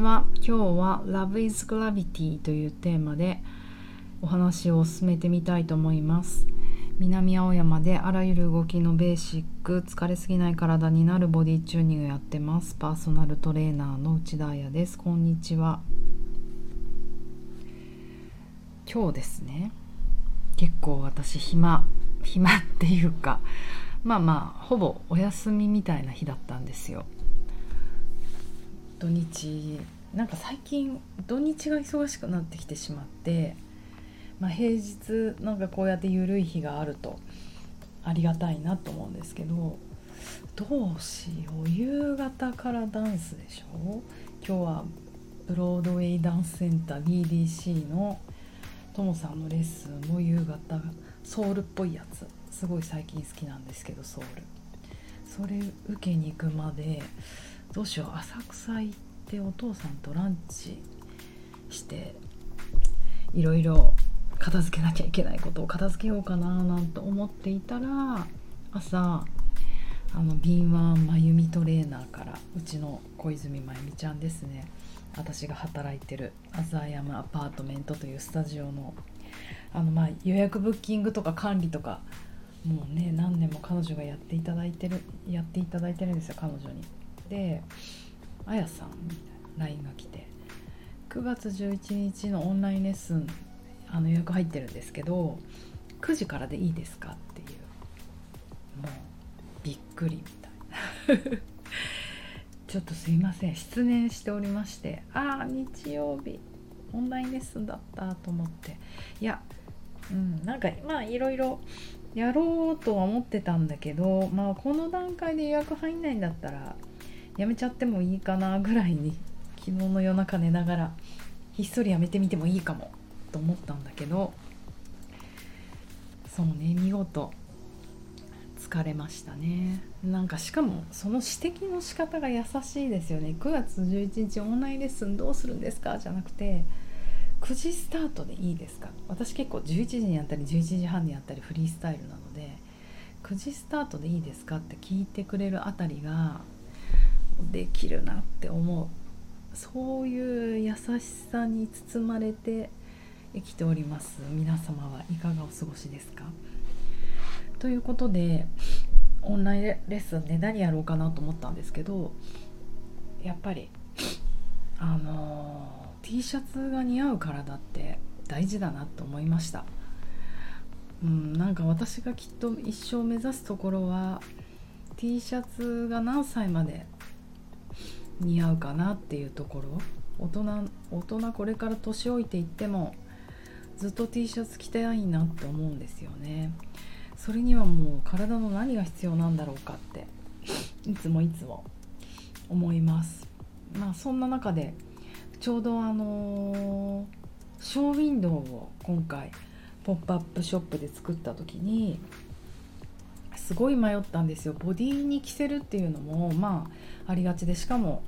は今日は Love is Gravity というテーマでお話を進めてみたいと思います。南青山であらゆる動きのベーシック疲れすぎない体になるボディチューニングやってます。パーソナルトレーナーの内田彩です。こんにちは。今日ですね結構私暇暇っていうかまあまあほぼお休みみたいな日だったんですよ。土日なんか最近土日が忙しくなってきてしまって、まあ、平日なんかこうやって緩い日があるとありがたいなと思うんですけどどうしよう夕方からダンスでしょ今日はブロードウェイダンスセンター BDC のともさんのレッスンも夕方ソウルっぽいやつ。すごい最近好きなんですけどソウル。それ受けに行くまでどうしよう浅草行ってお父さんとランチしていろいろ片付けなきゃいけないことを片付けようかななんて思っていたら朝あの敏腕真由美トレーナーからうちの小泉真由美ちゃんですね私が働いてるアザーヤムアパートメントというスタジオのあのま予約ブッキングとか管理とかもうね何年も彼女がやっていただいてるやっていただいてるんですよ彼女に。で「あやさん」みたいな LINE が来て9月11日のオンラインレッスンあの予約入ってるんですけど9時からでいいですかっていうもうびっくりみたいな。ちょっとすいません失念しておりましてああ日曜日オンラインレッスンだったと思って。いやうんなんかまあいろいろやろうとは思ってたんだけどまあこの段階で予約入んないんだったらやめちゃってもいいかなぐらいに 昨日の夜中寝ながらひっそりやめてみてもいいかもと思ったんだけどそうね見事疲れましたね。なんかしかもその指摘の仕方が優しいですよね。9月11日オンラインレッスンどうするんですか？じゃなくて9時スタートでいいですか？私結構11時にやったり11時半にやったりフリースタイルなので9時スタートでいいですか？って聞いてくれるあたりができるなって思う。そういう優しさに包まれて生きております。皆様はいかがお過ごしですか？ということでオンラインレッスンで何やろうかなと思ったんですけどやっぱりあの T シャツが似合う体って大事だなと思いました、うん、なんか私がきっと一生目指すところは T シャツが何歳まで似合うかなっていうところ。大人大人これから年老いていってもずっと T シャツ着たいなって思うんですよね。それにはもう体の何が必要なんだろうかっていつもいつも思います。まあそんな中でちょうどあのー、ショーウィンドウを今回ポップアップショップで作った時にすごい迷ったんですよ。ボディに着せるっていうのもまあありがちでしかも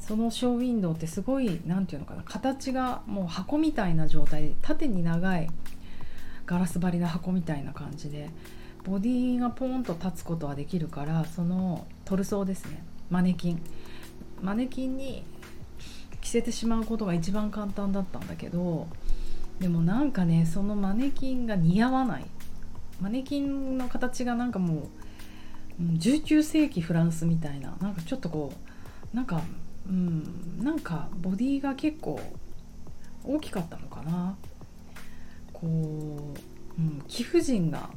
そのショーウィンドウってすごい何て言うのかな形がもう箱みたいな状態で縦に長いガラス張りの箱みたいな感じでボディがポーンと立つことはできるからそのトルソーですね。マネキン。マネキンに着せてしまうことが一番簡単だったんだけどでもなんかねそのマネキンが似合わない。マネキンの形がなんかもう19世紀フランスみたいななんかちょっとこうなんかうんなんかボディが結構大きかったのかな。こう、うん、貴婦人が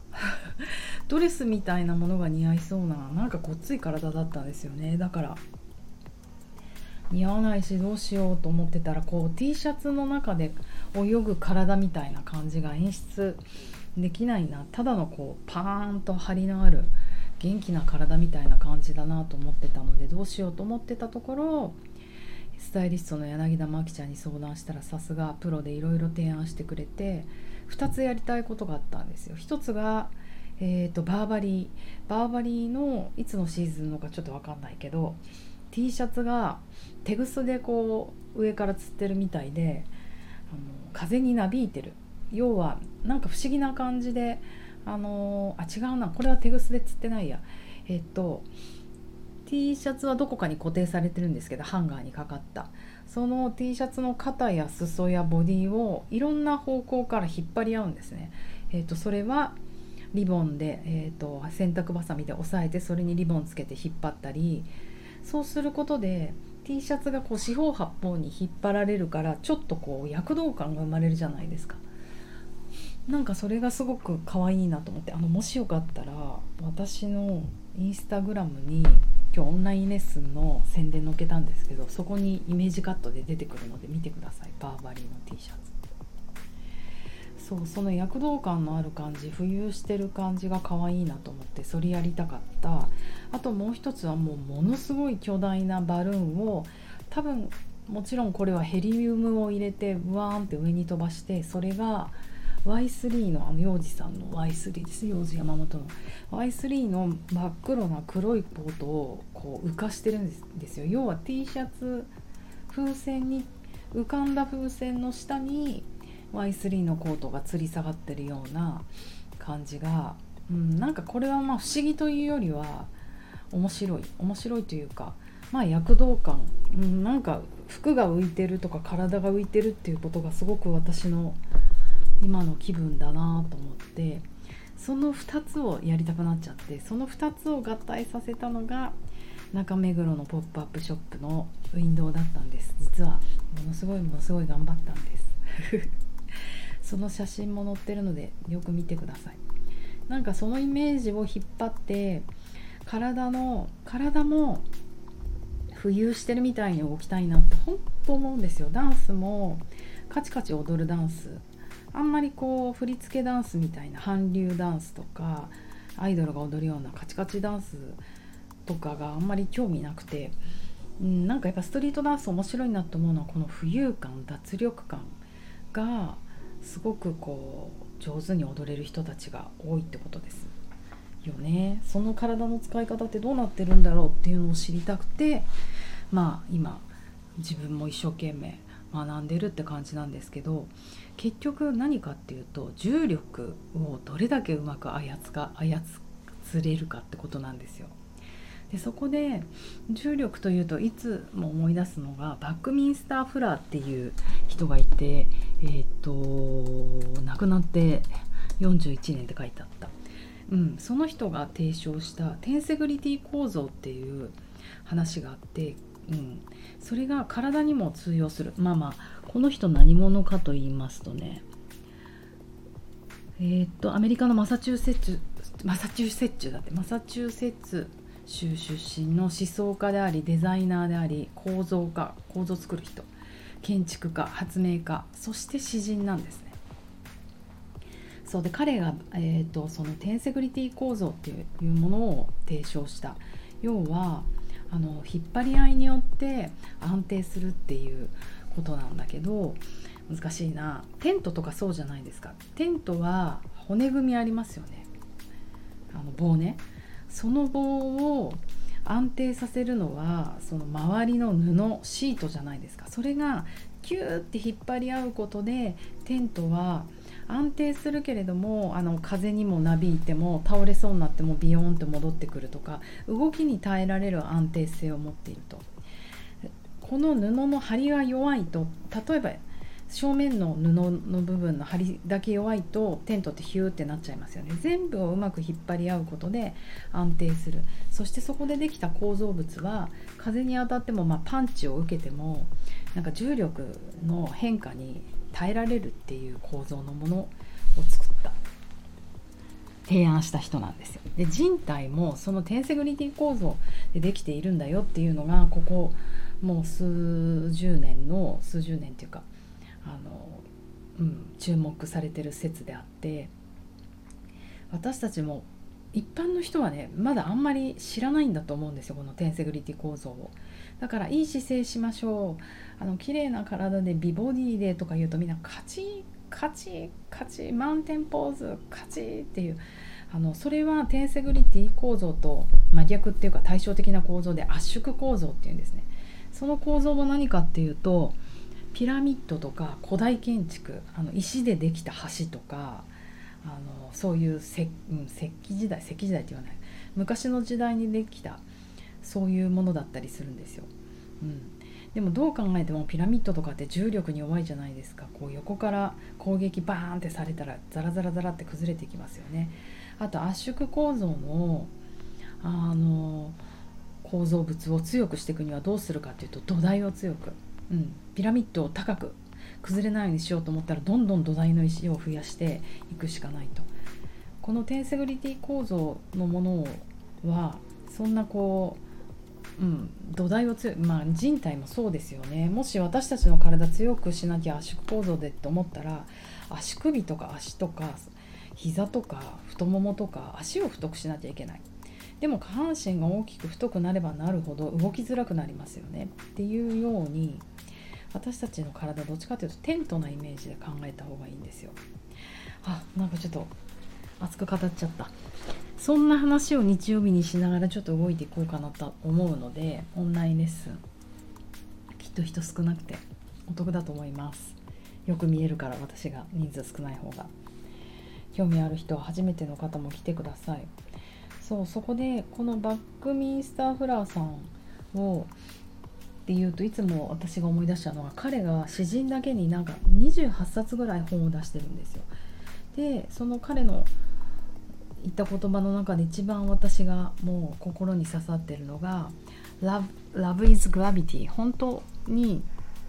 ドレスみたいなものが似合いそうななんかごっつい体だったんですよね。だから似合わないしどうしようと思ってたらこう T シャツの中で泳ぐ体みたいな感じが演出できないな。ただのこうパーンと張りのある元気な体みたいな感じだなと思ってたのでどうしようと思ってたところスタイリストの柳田真紀ちゃんに相談したらさすがプロでいろいろ提案してくれて2つやりたいことがあったんですよ。1つがえーと、バーバリー。バーバリーのいつのシーズンのかちょっと分かんないけど T シャツが手ぐすでこう上からつってるみたいであの風になびいてる。要はなんか不思議な感じであのあ違うなこれは手ぐすで釣ってないやえっと T シャツはどこかに固定されてるんですけどハンガーにかかったその T シャツの肩や裾やボディをいろんな方向から引っ張り合うんですね。えーと、それはリボンで、えーと、洗濯ばさみで押さえてそれにリボンつけて引っ張ったりそうすることで T シャツがこう四方八方に引っ張られるからちょっとこう躍動感が生まれるじゃないですか。なんかそれがすごく可愛いなと思ってあのもしよかったら私のインスタグラムに今日オンラインレッスンの宣伝載っけたんですけどそこにイメージカットで出てくるので見てください。バーバリーの T シャツ。そうその躍動感のある感じ浮遊してる感じが可愛いなと思ってそれやりたかった。あともう一つはもうものすごい巨大なバルーンを多分もちろんこれはヘリウムを入れてブワーンって上に飛ばしてそれが Y3 のあの幼児さんの Y3 です幼児山本の Y3 の真っ黒な黒いコートをこう浮かしてるんですよ。要は T シャツ風船に浮かんだ風船の下に Y3 のコートが吊り下がってるような感じが、うん、なんかこれはまあ不思議というよりは面白い。面白いというかまあ躍動感、うん、なんか服が浮いてるとか体が浮いてるっていうことがすごく私の今の気分だなと思ってその2つをやりたくなっちゃってその2つを合体させたのが中目黒のポップアップショップのウィンドウだったんです。実はものすごいものすごい頑張ったんです。その写真も載ってるのでよく見てください。なんかそのイメージを引っ張って体の体も浮遊してるみたいに動きたいなって本当思うんですよ。ダンスもカチカチ踊るダンスあんまりこう振り付けダンスみたいな韓流ダンスとかアイドルが踊るようなカチカチダンスとかがあんまり興味なくて、うん、なんかやっぱストリートダンス面白いなと思うのはこの浮遊感脱力感がすごくこう上手に踊れる人たちが多いってことですよね。その体の使い方ってどうなってるんだろうっていうのを知りたくてまあ今自分も一生懸命学んでるって感じなんですけど結局何かっていうと重力をどれだけうまく操か操れるかってことなんですよ。でそこで重力というといつも思い出すのがバックミンスター・フラーっていう人がいて、えーと、亡くなって41年って書いてあった、うん、その人が提唱したテンセグリティ構造っていう話があってうん、それが体にも通用する。まあまあこの人何者かと言いますとね。えー、っとアメリカのマサチューセッツマサチューセッツだって。マサチューセッツ州出身の思想家でありデザイナーであり構造家構造作る人。建築家発明家。そして詩人なんですね。そうで彼が、えーとそのテンセグリティ構造っていうものを提唱した。要はあの引っ張り合いによって安定するっていうことなんだけど難しいな。テントとかそうじゃないですか。テントは骨組みありますよね。あの棒ね。その棒を安定させるのはその周りの布シートじゃないですか。それがキューって引っ張り合うことでテントは安定するけれどもあの風にもなびいても倒れそうになってもビヨーンと戻ってくるとか動きに耐えられる安定性を持っていると。この布の張りが弱いと例えば正面の布の部分の張りだけ弱いとテントってヒューってなっちゃいますよね。全部をうまく引っ張り合うことで安定する。そしてそこでできた構造物は風に当たっても、まあ、パンチを受けてもなんか重力の変化に耐えられるっていう構造のものを作った提案した人なんですよ。で人体もそのテンセグリティ構造でできているんだよっていうのがここもう数十年の数十年っていうかあの、うん、注目されてる説であって私たちも一般の人はねまだあんまり知らないんだと思うんですよこのテンセグリティ構造を。だからいい姿勢しましょう。あの綺麗な体で美ボディでとか言うとみんなカチカチカチマウンテンポーズカチっていうあのそれはテンセグリティ構造と真逆っていうか対照的な構造で圧縮構造っていうんですね。その構造は何かっていうとピラミッドとか古代建築あの石でできた橋とかあのそういう石,、うん、石器時代石器時代って言わない。昔の時代にできたそういうものだったりするんですよ。うん、でもどう考えてもピラミッドとかって重力に弱いじゃないですか。こう横から攻撃バーンってされたらザラザラザラって崩れていきますよね。あと圧縮構造のあの構造物を強くしていくにはどうするかっていうと土台を強く、うん、ピラミッドを高く崩れないようにしようと思ったらどんどん土台の石を増やしていくしかないと。このテンセグリティ構造のものはそんなこう、うん、土台を強まあ人体もそうですよね。もし私たちの体強くしなきゃ圧縮構造でって思ったら足首とか足とか膝とか太ももとか足を太くしなきゃいけない。でも下半身が大きく太くなればなるほど動きづらくなりますよね。っていうように私たちの体どっちかというとテントなイメージで考えた方がいいんですよ。あなんかちょっと熱く語っちゃった。そんな話を日曜日にしながらちょっと動いていこうかなと思うのでオンラインレッスンきっと人少なくてお得だと思います。よく見えるから私が人数少ない方が。興味ある人は初めての方も来てください。そうそこでこのバックミンスターフラーさんをっていうといつも私が思い出したのは彼が詩人だけになんか28冊ぐらい本を出してるんですよ。でその彼の言った言葉の中で一番私がもう心に刺さってるのが Love, Love is Gravity 本当に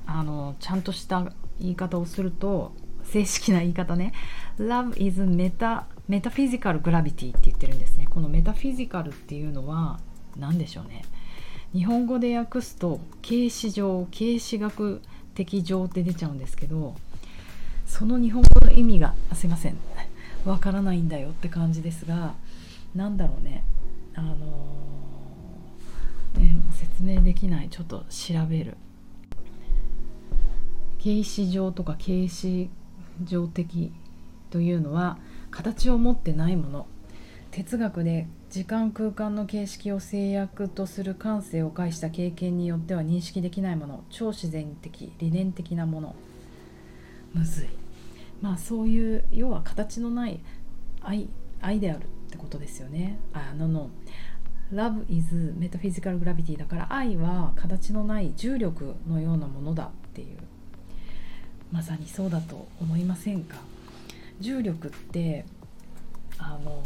あのちゃんとした言い方をすると正式な言い方ね。Love is meta, metaphysical gravity って言ってるんですね。このメタフィジカルっていうのは何でしょうね。日本語で訳すと形式上形式学的上って出ちゃうんですけどその日本語の意味がすいません。わからないんだよって感じですが何だろうね。あのー、ね、説明できない。ちょっと調べる。形式上とか形式上的というのは形を持ってないもの。哲学で時間空間の形式を制約とする感性を介した経験によっては認識できないもの。超自然的理念的なもの。むずい。まあそういう要は形のない愛愛であるってことですよね。あのの Love is metaphysical gravity だから愛は形のない重力のようなものだっていうまさにそうだと思いませんか？重力ってあの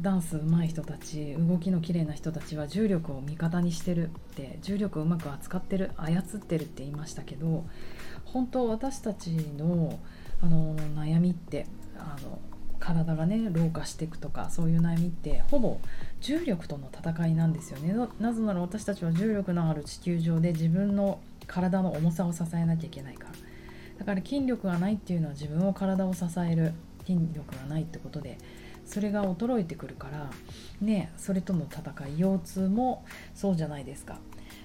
ダンス上手い人たち動きの綺麗な人たちは重力を味方にしてるって重力をうまく扱ってる操ってるって言いましたけど本当私たちのあの悩みってあの体がね老化していくとかそういう悩みってほぼ重力との戦いなんですよね。なぜなら私たちは重力のある地球上で自分の体の重さを支えなきゃいけないから。だから筋力がないっていうのは自分を体を支える筋力がないってことでそれが衰えてくるからねそれとの戦い腰痛もそうじゃないですか。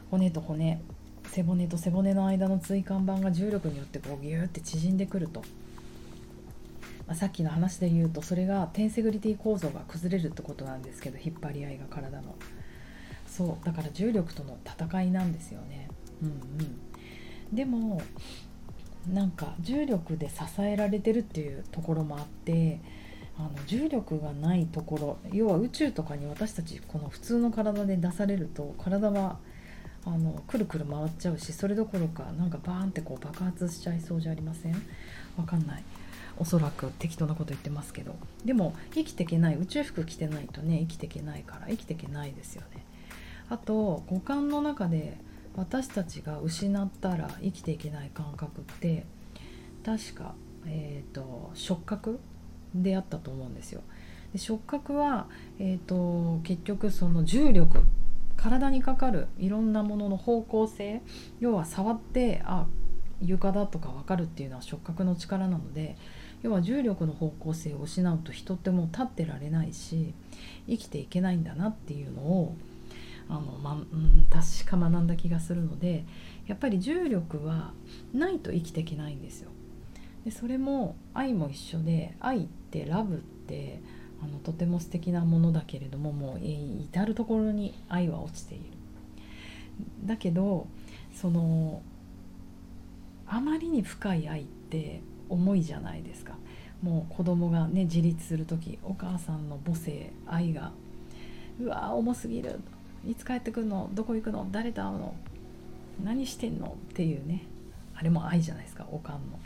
骨と骨背骨と背骨の間の椎間板が重力によってこうギューって縮んでくると、まあ、さっきの話で言うとそれがテンセグリティ構造が崩れるってことなんですけど引っ張り合いが体の。そうだから重力との戦いなんですよね。うんうん。でもなんか重力で支えられてるっていうところもあってあの重力がないところ要は宇宙とかに私たちこの普通の体で出されると体はあのくるくる回っちゃうしそれどころかなんかバーンってこう爆発しちゃいそうじゃありません？わかんない。おそらく適当なこと言ってますけどでも生きていけない宇宙服着てないとね生きていけないから生きていけないですよねあと五感の中で私たちが失ったら生きていけない感覚って確か、えーと、触覚であったと思うんですよ。で触覚は、えーと、結局その重力体にかかるいろんなものの方向性要は触ってあ床だとか分かるっていうのは触覚の力なので要は重力の方向性を失うと人ってもう立ってられないし生きていけないんだなっていうのをあの、まうん、確か学んだ気がするのでやっぱり重力はないと生きていけないんですよ。でそれも愛も一緒で愛ってラブってあのとても素敵なものだけれどももう至る所に愛は落ちている。だけどそのあまりに深い愛って重いじゃないですか。もう子供がね自立する時お母さんの母性愛がうわ重すぎる。いつ帰ってくるの？どこ行くの？誰と会うの？何してんの？っていうねあれも愛じゃないですかおかんの。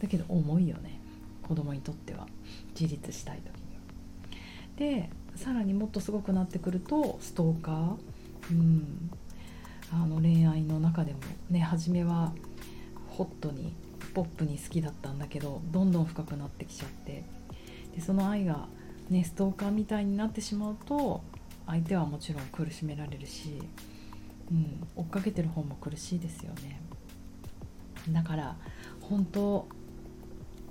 だけど重いよね子供にとっては。自立したい時には。でさらにもっとすごくなってくるとストーカー。うん。あの恋愛の中でもね初めはホットにポップに好きだったんだけどどんどん深くなってきちゃって。でその愛がねストーカーみたいになってしまうと相手はもちろん苦しめられるし、うん、追っかけてる方も苦しいですよね。だから本当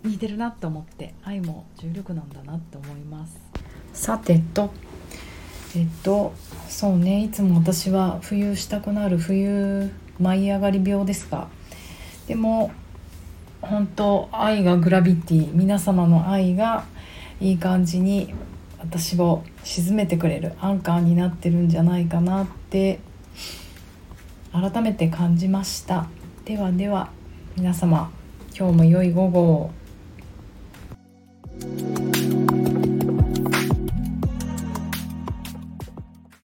似てるなって思って愛も重力なんだなって思います。さてと。えっとそうねいつも私は浮遊したくなる冬舞い上がり病ですが。でも本当愛がグラビティ皆様の愛がいい感じに私を沈めてくれるアンカーになってるんじゃないかなって改めて感じました。ではでは皆様今日も良い午後を。